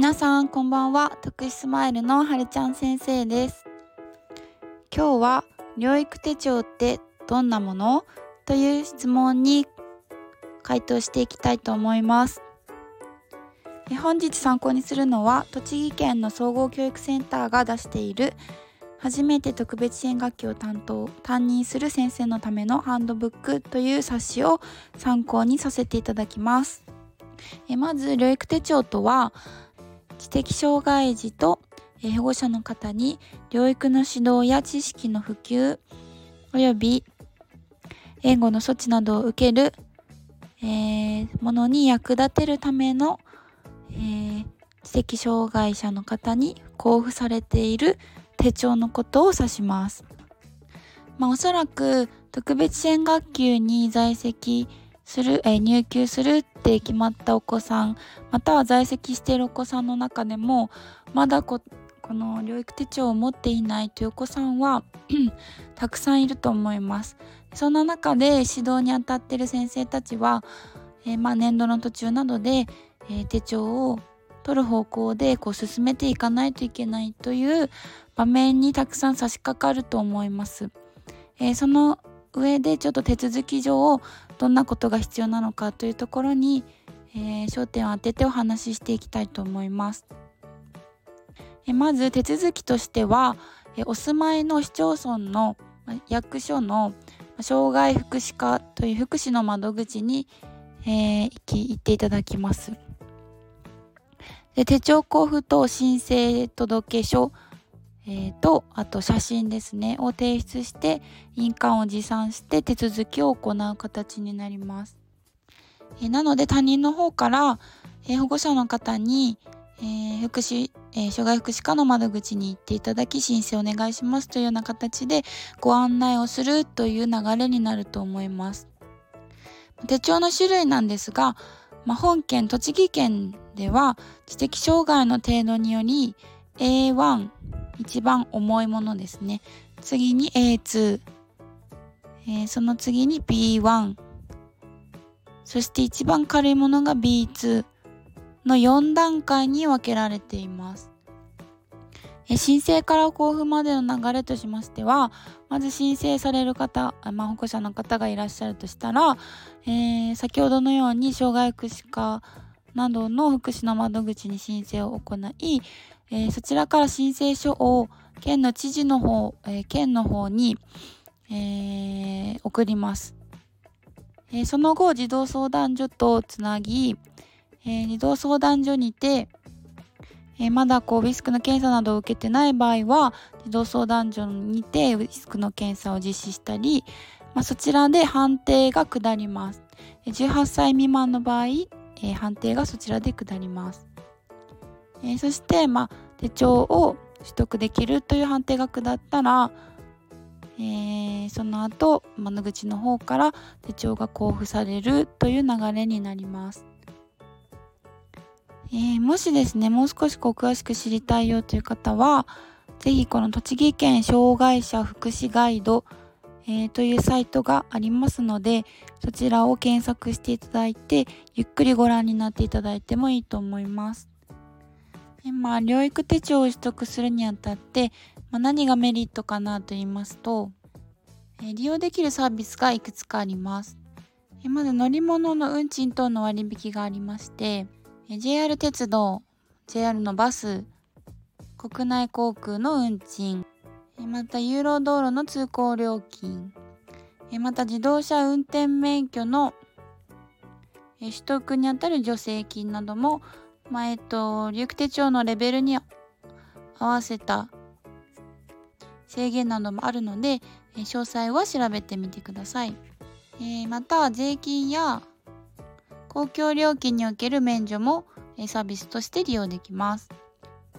皆さんこんばんは。徳祉スマイルのはるちゃん先生です。今日は療育手帳ってどんなものという質問に回答していきたいと思います。本日参考にするのは栃木県の総合教育センターが出している初めて特別支援学級を担当担任する先生のためのハンドブックという冊子を参考にさせていただきます。えまず療育手帳とは知的障害児と保護者の方に療育の指導や知識の普及および援護の措置などを受ける、え、ものに役立てるための、え、知的障害者の方に交付されている手帳のことを指します。まあ、おそらく特別支援学級に在籍する、えー、入級するって決まったお子さんまたは在籍しているお子さんの中でもまだここの療育手帳を持っていないというお子さんは たくさんいると思います。そんな中で指導に当たっている先生たちは、えー、まあ年度の途中などで、えー、手帳を取る方向でこう進めていかないといけないという場面にたくさん差し掛かると思います。えー、その上でちょっと手続き上どんなことが必要なのかというところに、えー、焦点を当ててお話ししていきたいと思います。えまず手続きとしては、えお住まいの市町村の役所の障害福祉課という福祉の窓口に、えー、行っていただきます。で手帳交付と申請届書えー、とあと写真ですねを提出して印鑑を持参して手続きを行う形になります。えー、なので他人の方から、えー、保護者の方に、えー福祉、え障害福祉課の窓口に行っていただき申請お願いしますというような形でご案内をするという流れになると思います。手帳の種類なんですが、まあ、本県栃木県では知的障害の程度により A1 一番重いものですね。次に A2、えー、その次に B1 そして一番軽いものが B2 の4段階に分けられています。え申請から交付までの流れとしましてはまず申請される方、まあ、保護者の方がいらっしゃるとしたら、えー、先ほどのように障害福祉課などの福祉の窓口に申請を行い、えー、そちらから申請書を県の知事の方、えー、県の方に、えー、送ります。えその後、児童相談所とつなぎ、え児童相談所にて、えまだこうリスクの検査などを受けてない場合は児童相談所にてリスクの検査を実施したり、まあ、そちらで判定が下ります。18歳未満の場合、え判定がそちらで下ります。えー、そして、まあ、手帳を取得できるという判定が下ったら、えー、その後窓口の方から手帳が交付されるという流れになります。えー、もしですねもう少しこう詳しく知りたいよという方は是非この栃木県障害者福祉ガイド、えー、というサイトがありますのでそちらを検索していただいてゆっくりご覧になっていただいてもいいと思います。今療育手帳を取得するにあたって、まあ、何がメリットかなと言いますと、え利用できるサービスがいくつかあります。えまず乗り物の運賃等の割引がありまして、え JR 鉄道 JR のバス国内航空の運賃また有料道路の通行料金また自動車運転免許の取得にあたる助成金などもまあ、えっと、リュック手帳のレベルに合わせた制限などもあるので、詳細は調べてみてください。えー、また、税金や公共料金における免除も、サービスとして利用できます。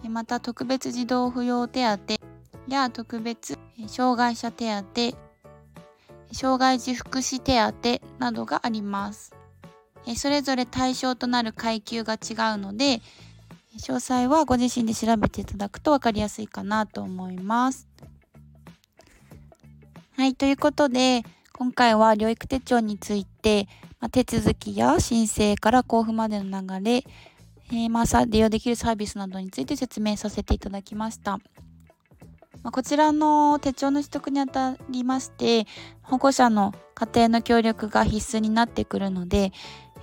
また、特別児童扶養手当や特別障害者手当、障害児福祉手当などがあります。それぞれ対象となる階級が違うので詳細はご自身で調べていただくと分かりやすいかなと思います。はい、ということで今回は療育手帳について、ま、手続きや申請から交付までの流れ、えー、まあ、利用できるサービスなどについて説明させていただきました。ま、こちらの手帳の取得にあたりまして保護者の家庭の協力が必須になってくるので、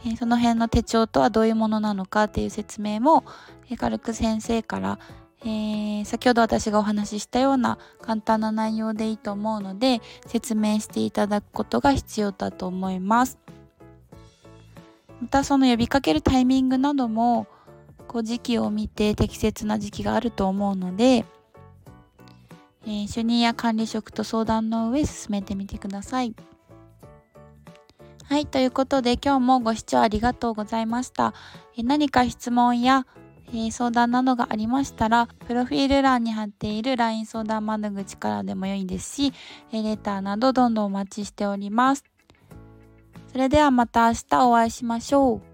え、その辺の手帳とはどういうものなのかっていう説明も、え、軽く先生から、えー、先ほど私がお話ししたような簡単な内容でいいと思うので説明していただくことが必要だと思います。またその呼びかけるタイミングなどもこう時期を見て適切な時期があると思うので、えー、主任や管理職と相談の上進めてみてください。はい、ということで今日もご視聴ありがとうございました。え、何か質問や、え、相談などがありましたら、プロフィール欄に貼っている LINE 相談窓口からでも良いですし、えレターなどどんどんお待ちしております。それではまた明日お会いしましょう。